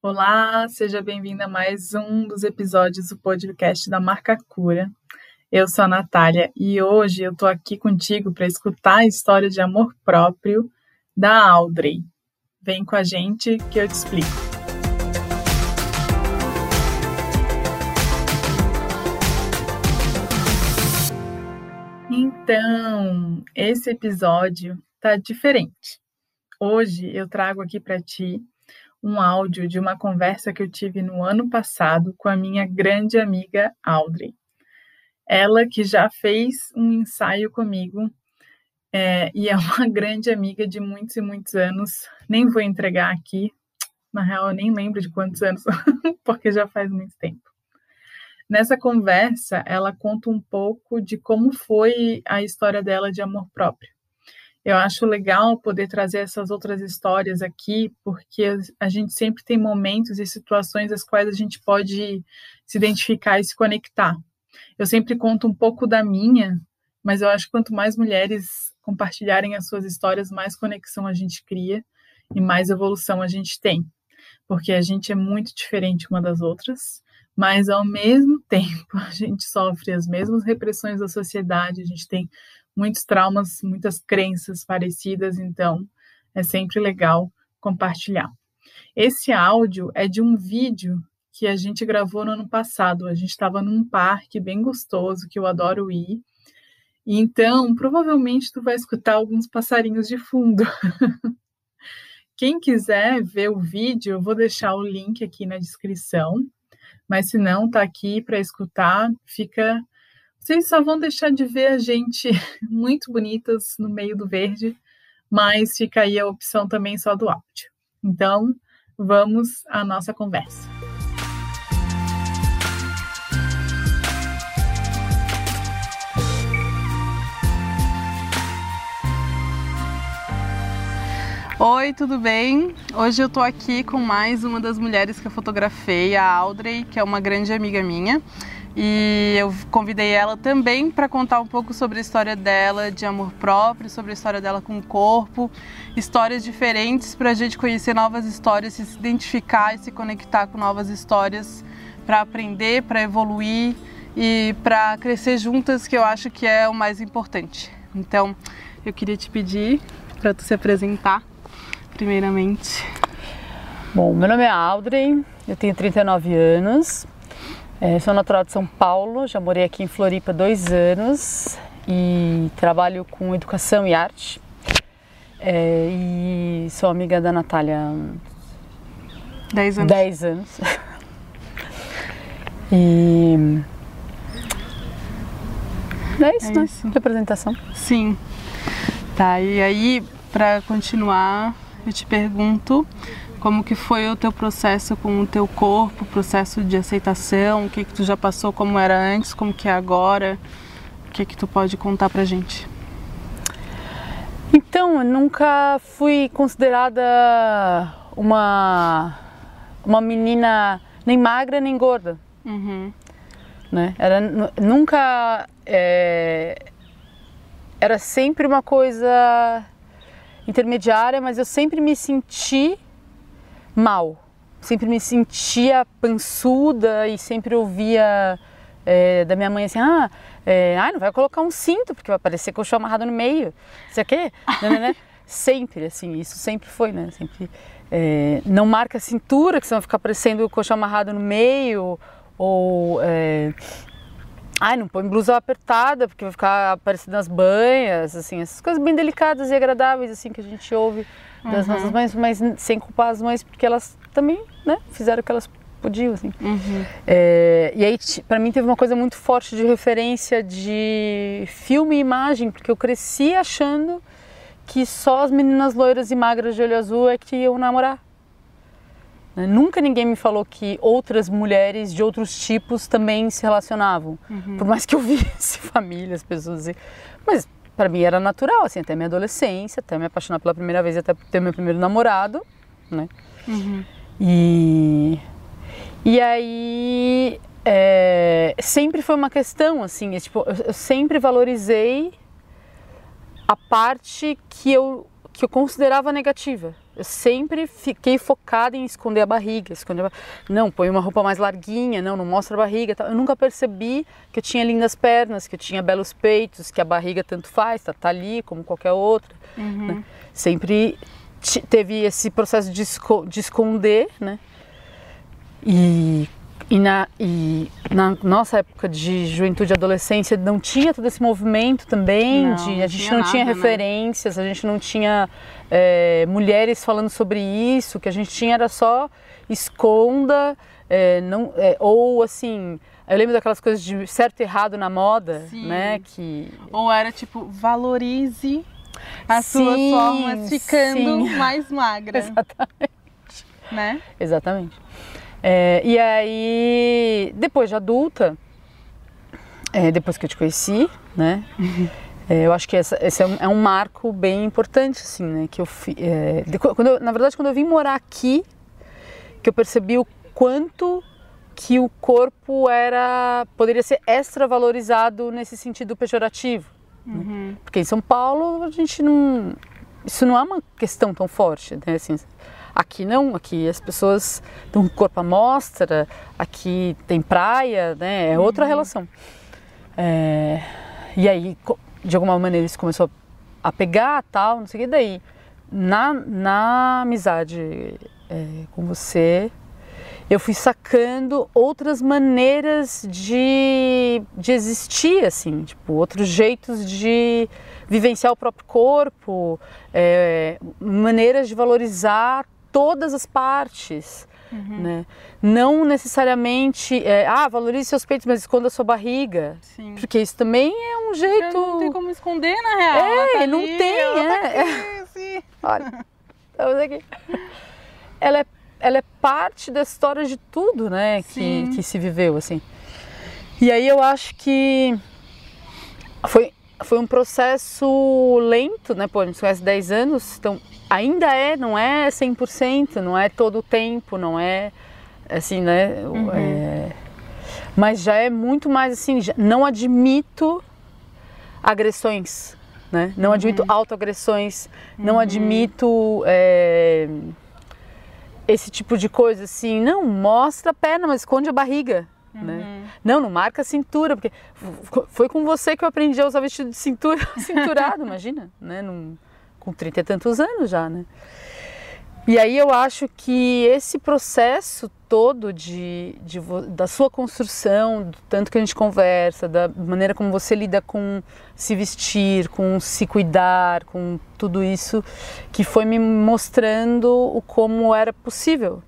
Olá, seja bem-vinda a mais um dos episódios do podcast da Marca Cura. Eu sou a Natália e hoje eu tô aqui contigo para escutar a história de amor próprio da Audrey. Vem com a gente que eu te explico. Então, esse episódio tá diferente. Hoje eu trago aqui para ti um áudio de uma conversa que eu tive no ano passado com a minha grande amiga Audrey. Ela que já fez um ensaio comigo é, e é uma grande amiga de muitos e muitos anos. Nem vou entregar aqui, na real eu nem lembro de quantos anos, porque já faz muito tempo. Nessa conversa, ela conta um pouco de como foi a história dela de amor próprio eu acho legal poder trazer essas outras histórias aqui, porque a gente sempre tem momentos e situações as quais a gente pode se identificar e se conectar. Eu sempre conto um pouco da minha, mas eu acho que quanto mais mulheres compartilharem as suas histórias, mais conexão a gente cria e mais evolução a gente tem. Porque a gente é muito diferente uma das outras, mas ao mesmo tempo a gente sofre as mesmas repressões da sociedade, a gente tem muitos traumas, muitas crenças parecidas, então é sempre legal compartilhar. Esse áudio é de um vídeo que a gente gravou no ano passado. A gente estava num parque bem gostoso que eu adoro ir. Então, provavelmente tu vai escutar alguns passarinhos de fundo. Quem quiser ver o vídeo, eu vou deixar o link aqui na descrição. Mas se não, tá aqui para escutar, fica vocês só vão deixar de ver a gente muito bonitas no meio do verde, mas fica aí a opção também só do áudio. Então, vamos à nossa conversa. Oi, tudo bem? Hoje eu tô aqui com mais uma das mulheres que eu fotografei, a Audrey, que é uma grande amiga minha. E eu convidei ela também para contar um pouco sobre a história dela de amor próprio, sobre a história dela com o corpo, histórias diferentes para a gente conhecer novas histórias, se identificar e se conectar com novas histórias para aprender, para evoluir e para crescer juntas, que eu acho que é o mais importante. Então, eu queria te pedir para tu se apresentar, primeiramente. Bom, meu nome é Audrey, eu tenho 39 anos, é, sou natural de São Paulo, já morei aqui em Floripa dois anos e trabalho com educação e arte. É, e sou amiga da Natália há dez anos. Dez anos. e é isso, é né? Isso. De apresentação. Sim. Tá, e aí, para continuar, eu te pergunto como que foi o teu processo com o teu corpo, processo de aceitação, o que que tu já passou, como era antes, como que é agora, o que que tu pode contar pra gente? Então, eu nunca fui considerada uma uma menina nem magra nem gorda, uhum. né? Era nunca é, era sempre uma coisa intermediária, mas eu sempre me senti mal. Sempre me sentia pançuda e sempre ouvia é, da minha mãe assim: ah, é, ah, não vai colocar um cinto porque vai parecer colchão amarrado no meio. Isso aqui? né, né, né? Sempre, assim, isso sempre foi, né? Sempre. É, não marca a cintura, que você vai ficar parecendo o colchão amarrado no meio, ou. É, Ai, não põe blusa apertada, porque vai ficar aparecendo nas banhas, assim, essas coisas bem delicadas e agradáveis, assim, que a gente ouve das uhum. nossas mães, mas sem culpar as mães, porque elas também, né, fizeram o que elas podiam, assim. Uhum. É, e aí, para mim, teve uma coisa muito forte de referência de filme e imagem, porque eu cresci achando que só as meninas loiras e magras de olho azul é que iam namorar. Né? Nunca ninguém me falou que outras mulheres de outros tipos também se relacionavam. Uhum. Por mais que eu visse famílias, pessoas assim. Mas para mim era natural, assim, até minha adolescência, até me apaixonar pela primeira vez, até ter meu primeiro namorado, né? Uhum. E, e aí é, sempre foi uma questão, assim, é, tipo, eu, eu sempre valorizei a parte que eu, que eu considerava negativa. Eu sempre fiquei focada em esconder a barriga, esconder a... não, põe uma roupa mais larguinha, não, não mostra a barriga, eu nunca percebi que eu tinha lindas pernas, que eu tinha belos peitos, que a barriga tanto faz, tá, tá ali como qualquer outra, uhum. né? sempre teve esse processo de, esco de esconder, né? E e na, e na nossa época de juventude e adolescência não tinha todo esse movimento também, não, de, a gente não nada, tinha né? referências, né? a gente não tinha é, mulheres falando sobre isso, o que a gente tinha era só esconda, é, não, é, ou assim, eu lembro daquelas coisas de certo e errado na moda, Sim. né? Que... Ou era tipo, valorize as sim, suas formas ficando sim. mais magra. Exatamente. Né? Exatamente. É, e aí, depois de adulta, é, depois que eu te conheci, né? É, eu acho que essa, esse é um, é um, marco bem importante, assim, né? Que eu, é, de, quando eu, na verdade, quando eu vim morar aqui, que eu percebi o quanto que o corpo era poderia ser extra valorizado nesse sentido pejorativo, né? uhum. né? porque em São Paulo a gente não isso não é uma questão tão forte, né? Assim, Aqui não, aqui as pessoas têm um corpo à mostra, aqui tem praia, né? É outra uhum. relação. É, e aí, de alguma maneira, isso começou a pegar tal, não sei o que. Daí, na, na amizade é, com você, eu fui sacando outras maneiras de, de existir, assim, tipo, outros jeitos de vivenciar o próprio corpo, é, maneiras de valorizar todas as partes. Uhum. Né? Não necessariamente, é, ah, valorize seus peitos, mas esconda sua barriga. Sim. Porque isso também é um jeito. Não tem como esconder, na real. É, tá não ali, tem, ela é. Tá aqui, Olha, estamos aqui. Ela é, ela é parte da história de tudo, né, que, que se viveu, assim. E aí eu acho que foi, foi um processo lento, né, pô, a gente conhece 10 anos, então ainda é, não é 100%, não é todo o tempo, não é assim, né? Uhum. É, mas já é muito mais assim, não admito agressões, né? Não uhum. admito autoagressões, uhum. não admito é, esse tipo de coisa assim, não, mostra a perna, mas esconde a barriga. Né? Uhum. Não, não marca a cintura, porque foi com você que eu aprendi a usar vestido de cintura, cinturado, imagina, né? Não, com trinta e tantos anos já, né? E aí eu acho que esse processo todo de, de, da sua construção, do tanto que a gente conversa, da maneira como você lida com se vestir, com se cuidar, com tudo isso, que foi me mostrando o como era possível,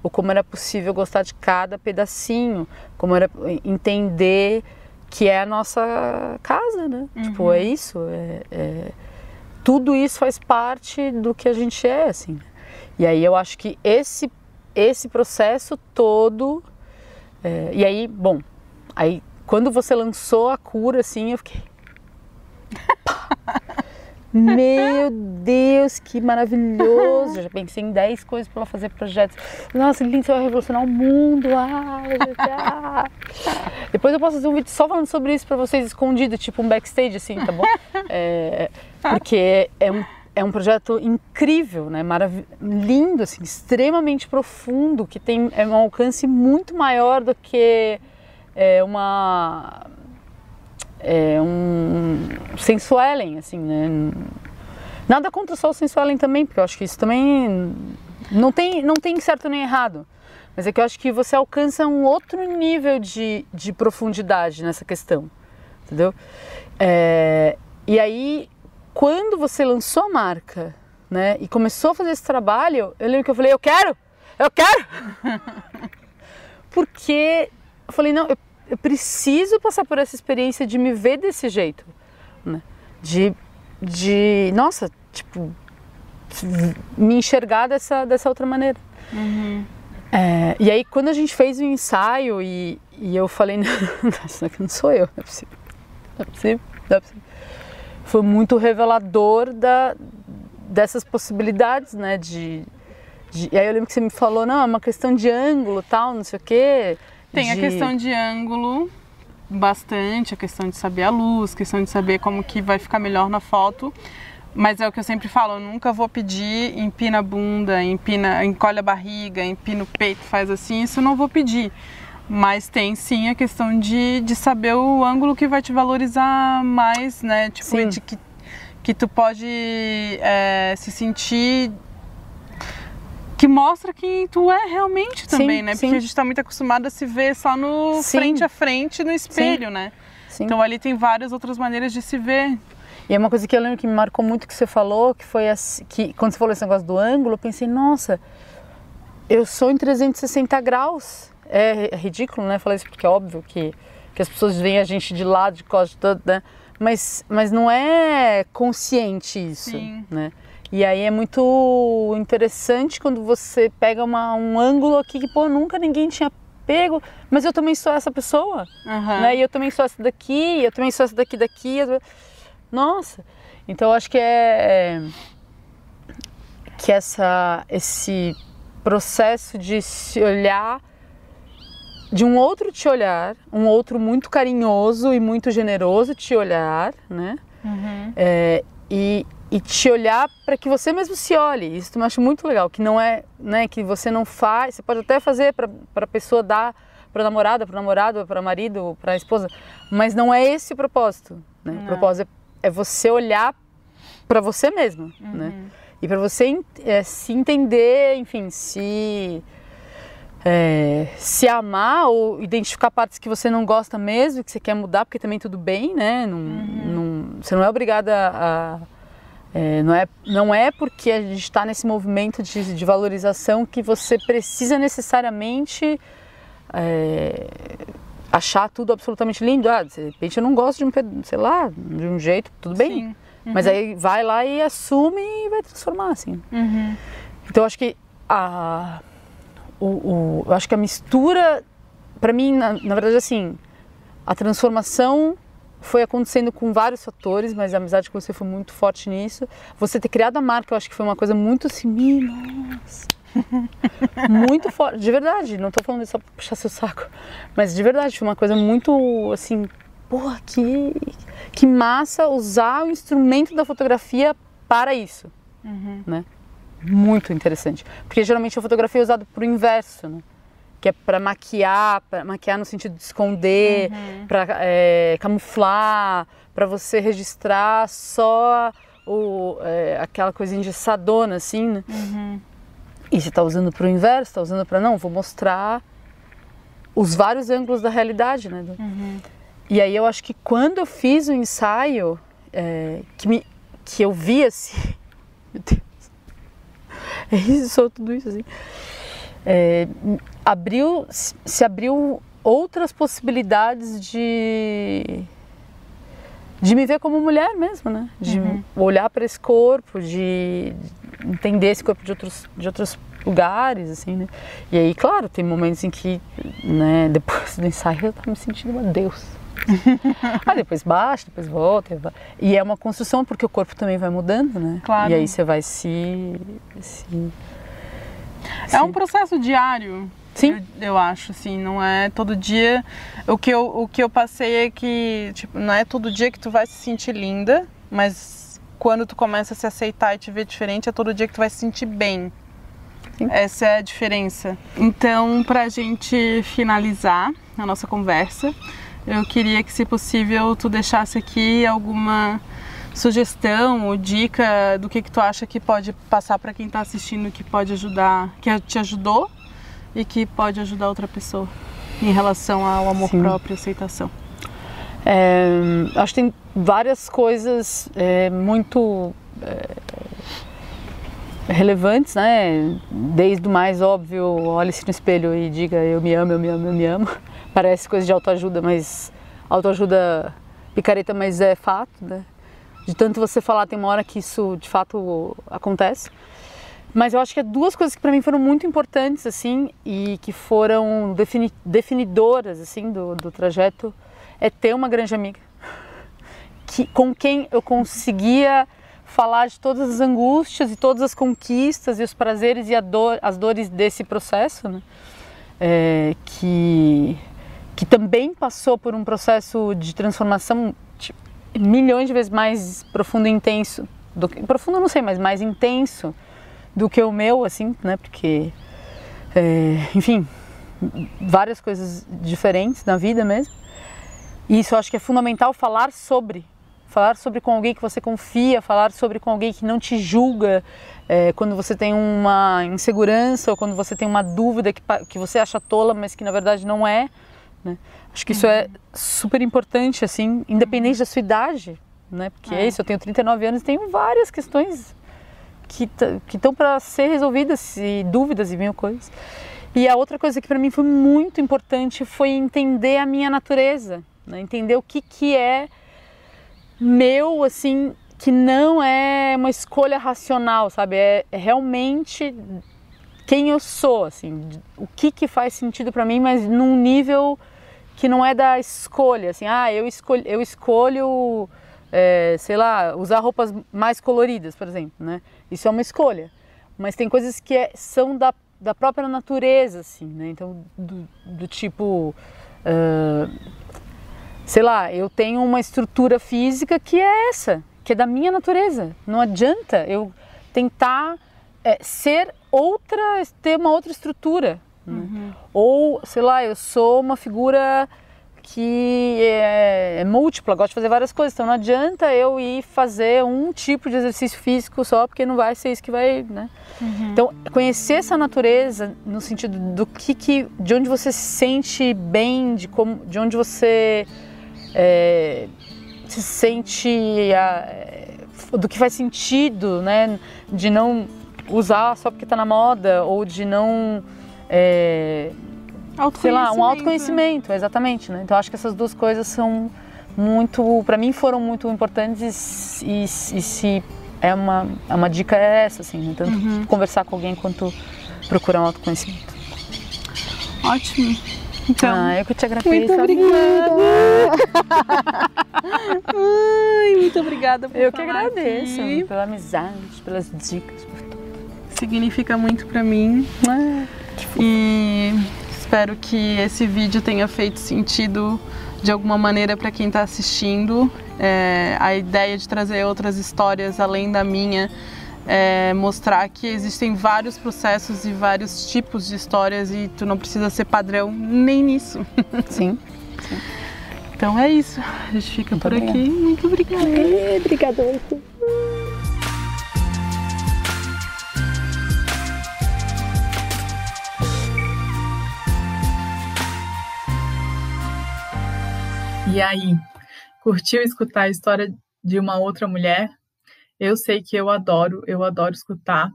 né? O como era possível gostar de cada pedacinho, como era entender que é a nossa casa, né? Uhum. Tipo, é isso, é, é tudo isso faz parte do que a gente é, assim. E aí eu acho que esse esse processo todo é, e aí, bom, aí quando você lançou a cura, assim, eu fiquei Meu Deus, que maravilhoso! Eu já pensei em 10 coisas para ela fazer projetos. Nossa, lindo, você vai revolucionar o mundo! Ah, ah. Depois eu posso fazer um vídeo só falando sobre isso para vocês, escondido, tipo um backstage, assim, tá bom? É, porque é um, é um projeto incrível, né? Marav lindo, assim, extremamente profundo, que tem é um alcance muito maior do que é, uma é, um sensuelen, assim, né? Nada contra só o sensuelen também, porque eu acho que isso também não tem, não tem certo nem errado. Mas é que eu acho que você alcança um outro nível de, de profundidade nessa questão, entendeu? É, e aí, quando você lançou a marca, né, e começou a fazer esse trabalho, eu lembro que eu falei, eu quero, eu quero! Porque eu falei, não, eu eu preciso passar por essa experiência de me ver desse jeito, né? De, de nossa, tipo, me enxergar dessa, dessa outra maneira. Uhum. É, e aí quando a gente fez o ensaio e, e eu falei, não, isso aqui não sou eu, não é possível, não é possível, não é possível. Foi muito revelador da, dessas possibilidades, né, de, de, E aí eu lembro que você me falou, não, é uma questão de ângulo, tal, não sei o quê. Tem de... a questão de ângulo, bastante, a questão de saber a luz, questão de saber como que vai ficar melhor na foto. Mas é o que eu sempre falo, eu nunca vou pedir empina a bunda, empina, encolhe a barriga, empina o peito, faz assim, isso eu não vou pedir. Mas tem sim a questão de, de saber o ângulo que vai te valorizar mais, né? Tipo, sim. de que, que tu pode é, se sentir que mostra quem tu é realmente também, sim, né? Porque sim. a gente está muito acostumado a se ver só no sim. frente a frente no espelho, né? Então ali tem várias outras maneiras de se ver. E é uma coisa que eu lembro que me marcou muito que você falou, que foi assim, que quando você falou esse negócio do ângulo, eu pensei, nossa, eu sou em 360 graus. É, é ridículo, né? Falar isso porque é óbvio que, que as pessoas veem a gente de lado, de costas, né? Mas, mas não é consciente isso, Sim. né? E aí é muito interessante quando você pega uma, um ângulo aqui que, pô, nunca ninguém tinha pego, mas eu também sou essa pessoa, uhum. né? E eu também sou essa daqui, eu também sou essa daqui, daqui. Nossa! Então eu acho que é, é que essa esse processo de se olhar de um outro te olhar, um outro muito carinhoso e muito generoso te olhar, né? Uhum. É, e, e te olhar para que você mesmo se olhe. Isso eu acho muito legal, que não é, né, que você não faz, você pode até fazer para a pessoa dar para namorada, para namorado, para marido, para esposa, mas não é esse o propósito, né? O propósito é é você olhar para você mesmo, uhum. né? E para você é, se entender, enfim, se é, se amar ou identificar partes que você não gosta mesmo, que você quer mudar, porque também tudo bem, né? Não, uhum. não, você não é obrigada a é, não, é, não é porque a gente está nesse movimento de, de, valorização que você precisa necessariamente é, achar tudo absolutamente lindo. Ah, de repente eu não gosto de um, sei lá, de um jeito, tudo bem. Uhum. Mas aí vai lá e assume e vai transformar, assim. Uhum. Então eu acho que a, o, o, acho que a mistura, para mim, na, na verdade, assim, a transformação foi acontecendo com vários fatores, mas a amizade com você foi muito forte nisso. Você ter criado a marca, eu acho que foi uma coisa muito assim, nossa muito forte, de verdade, não tô falando isso só pra puxar seu saco, mas de verdade, foi uma coisa muito assim, porra, que, que massa usar o instrumento da fotografia para isso, uhum. né? Muito interessante, porque geralmente a fotografia é usada pro inverso, né? Que é para maquiar, para maquiar no sentido de esconder, uhum. para é, camuflar, para você registrar só o, é, aquela coisa engessadona, assim, né? Uhum. E você está usando para o inverso, está usando para não, vou mostrar os vários ângulos da realidade, né? Uhum. E aí eu acho que quando eu fiz o ensaio, é, que, me, que eu vi assim, meu Deus, é isso, tudo isso assim, é, abriu, se abriu outras possibilidades de de me ver como mulher mesmo, né? De uhum. olhar para esse corpo, de entender esse corpo de outros, de outros lugares, assim, né? E aí, claro, tem momentos em que, né, depois do ensaio eu tava me sentindo uma deusa. aí depois baixa, depois volta. E é uma construção porque o corpo também vai mudando, né? Claro. E aí você vai se. se é se... um processo diário. Sim. Eu, eu, acho, assim, não é todo dia. O que, eu, o que eu passei é que, tipo, não é todo dia que tu vai se sentir linda, mas quando tu começa a se aceitar e te ver diferente, é todo dia que tu vai se sentir bem. Sim. Essa é a diferença. Então, para a gente finalizar a nossa conversa, eu queria que, se possível, tu deixasse aqui alguma sugestão ou dica do que, que tu acha que pode passar para quem está assistindo, que pode ajudar, que te ajudou e que pode ajudar outra pessoa em relação ao amor Sim. próprio e aceitação. É, acho que tem várias coisas é, muito é, relevantes, né? Desde o mais óbvio, olhe-se no espelho e diga eu me amo, eu me amo, eu me amo. Parece coisa de autoajuda, mas autoajuda picareta, mas é fato, né? De tanto você falar, tem uma hora que isso de fato acontece. Mas eu acho que é duas coisas que para mim foram muito importantes, assim, e que foram defini definidoras, assim, do, do trajeto é ter uma grande amiga que, com quem eu conseguia falar de todas as angústias e todas as conquistas e os prazeres e dor, as dores desse processo, né? É, que, que também passou por um processo de transformação milhões de vezes mais profundo e intenso do que, profundo não sei, mas mais intenso do que o meu, assim, né? Porque, é, enfim, várias coisas diferentes na vida mesmo. E isso eu acho que é fundamental falar sobre. Falar sobre com alguém que você confia, falar sobre com alguém que não te julga é, quando você tem uma insegurança ou quando você tem uma dúvida que, que você acha tola, mas que na verdade não é. Né? Acho que isso é super importante, assim, independente da sua idade, né? Porque é, é isso, eu tenho 39 anos e tenho várias questões que estão para ser resolvidas, e dúvidas e mil coisas. E a outra coisa que para mim foi muito importante foi entender a minha natureza, né? entender o que, que é meu, assim, que não é uma escolha racional, sabe? É, é realmente quem eu sou, assim, o que, que faz sentido para mim, mas num nível que não é da escolha, assim, ah, eu escolho, eu escolho é, sei lá, usar roupas mais coloridas, por exemplo, né? Isso é uma escolha. Mas tem coisas que é, são da, da própria natureza, assim, né? Então, do, do tipo, uh, sei lá, eu tenho uma estrutura física que é essa, que é da minha natureza. Não adianta eu tentar é, ser outra, ter uma outra estrutura. Né? Uhum. Ou, sei lá, eu sou uma figura que é, é múltipla, gosto de fazer várias coisas. Então não adianta eu ir fazer um tipo de exercício físico só, porque não vai ser isso que vai, né? Uhum. Então conhecer essa natureza no sentido do que, que, de onde você se sente bem, de como, de onde você é, se sente, a, do que faz sentido, né? De não usar só porque está na moda ou de não é, sei lá, um autoconhecimento, exatamente, né? Então acho que essas duas coisas são muito, para mim foram muito importantes e, e, se é uma, é uma dica é essa, assim, né? tanto uhum. conversar com alguém quanto procurar um autoconhecimento. Ótimo. Então, ah, eu que te agradeço. Muito obrigada. Ai, muito obrigada por Eu que agradeço aqui. pela amizade, pelas dicas, por tudo. Significa muito para mim. Ah, e Espero que esse vídeo tenha feito sentido de alguma maneira para quem está assistindo. É, a ideia de trazer outras histórias além da minha é mostrar que existem vários processos e vários tipos de histórias e tu não precisa ser padrão nem nisso. Sim. sim. Então é isso. A gente fica Muito por obrigada. aqui. Muito obrigada. Obrigada. E aí, curtiu escutar a história de uma outra mulher? Eu sei que eu adoro, eu adoro escutar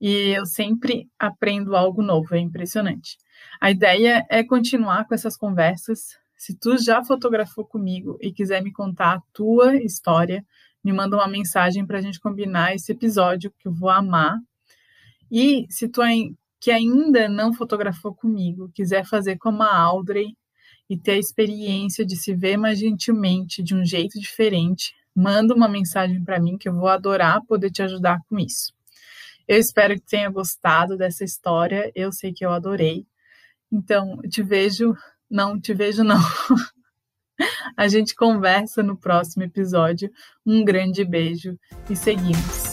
e eu sempre aprendo algo novo, é impressionante. A ideia é continuar com essas conversas. Se tu já fotografou comigo e quiser me contar a tua história, me manda uma mensagem para a gente combinar esse episódio que eu vou amar. E se tu que ainda não fotografou comigo, quiser fazer como a Audrey, e ter a experiência de se ver mais gentilmente, de um jeito diferente, manda uma mensagem para mim que eu vou adorar poder te ajudar com isso. Eu espero que tenha gostado dessa história, eu sei que eu adorei. Então, te vejo, não te vejo não. A gente conversa no próximo episódio. Um grande beijo e seguimos.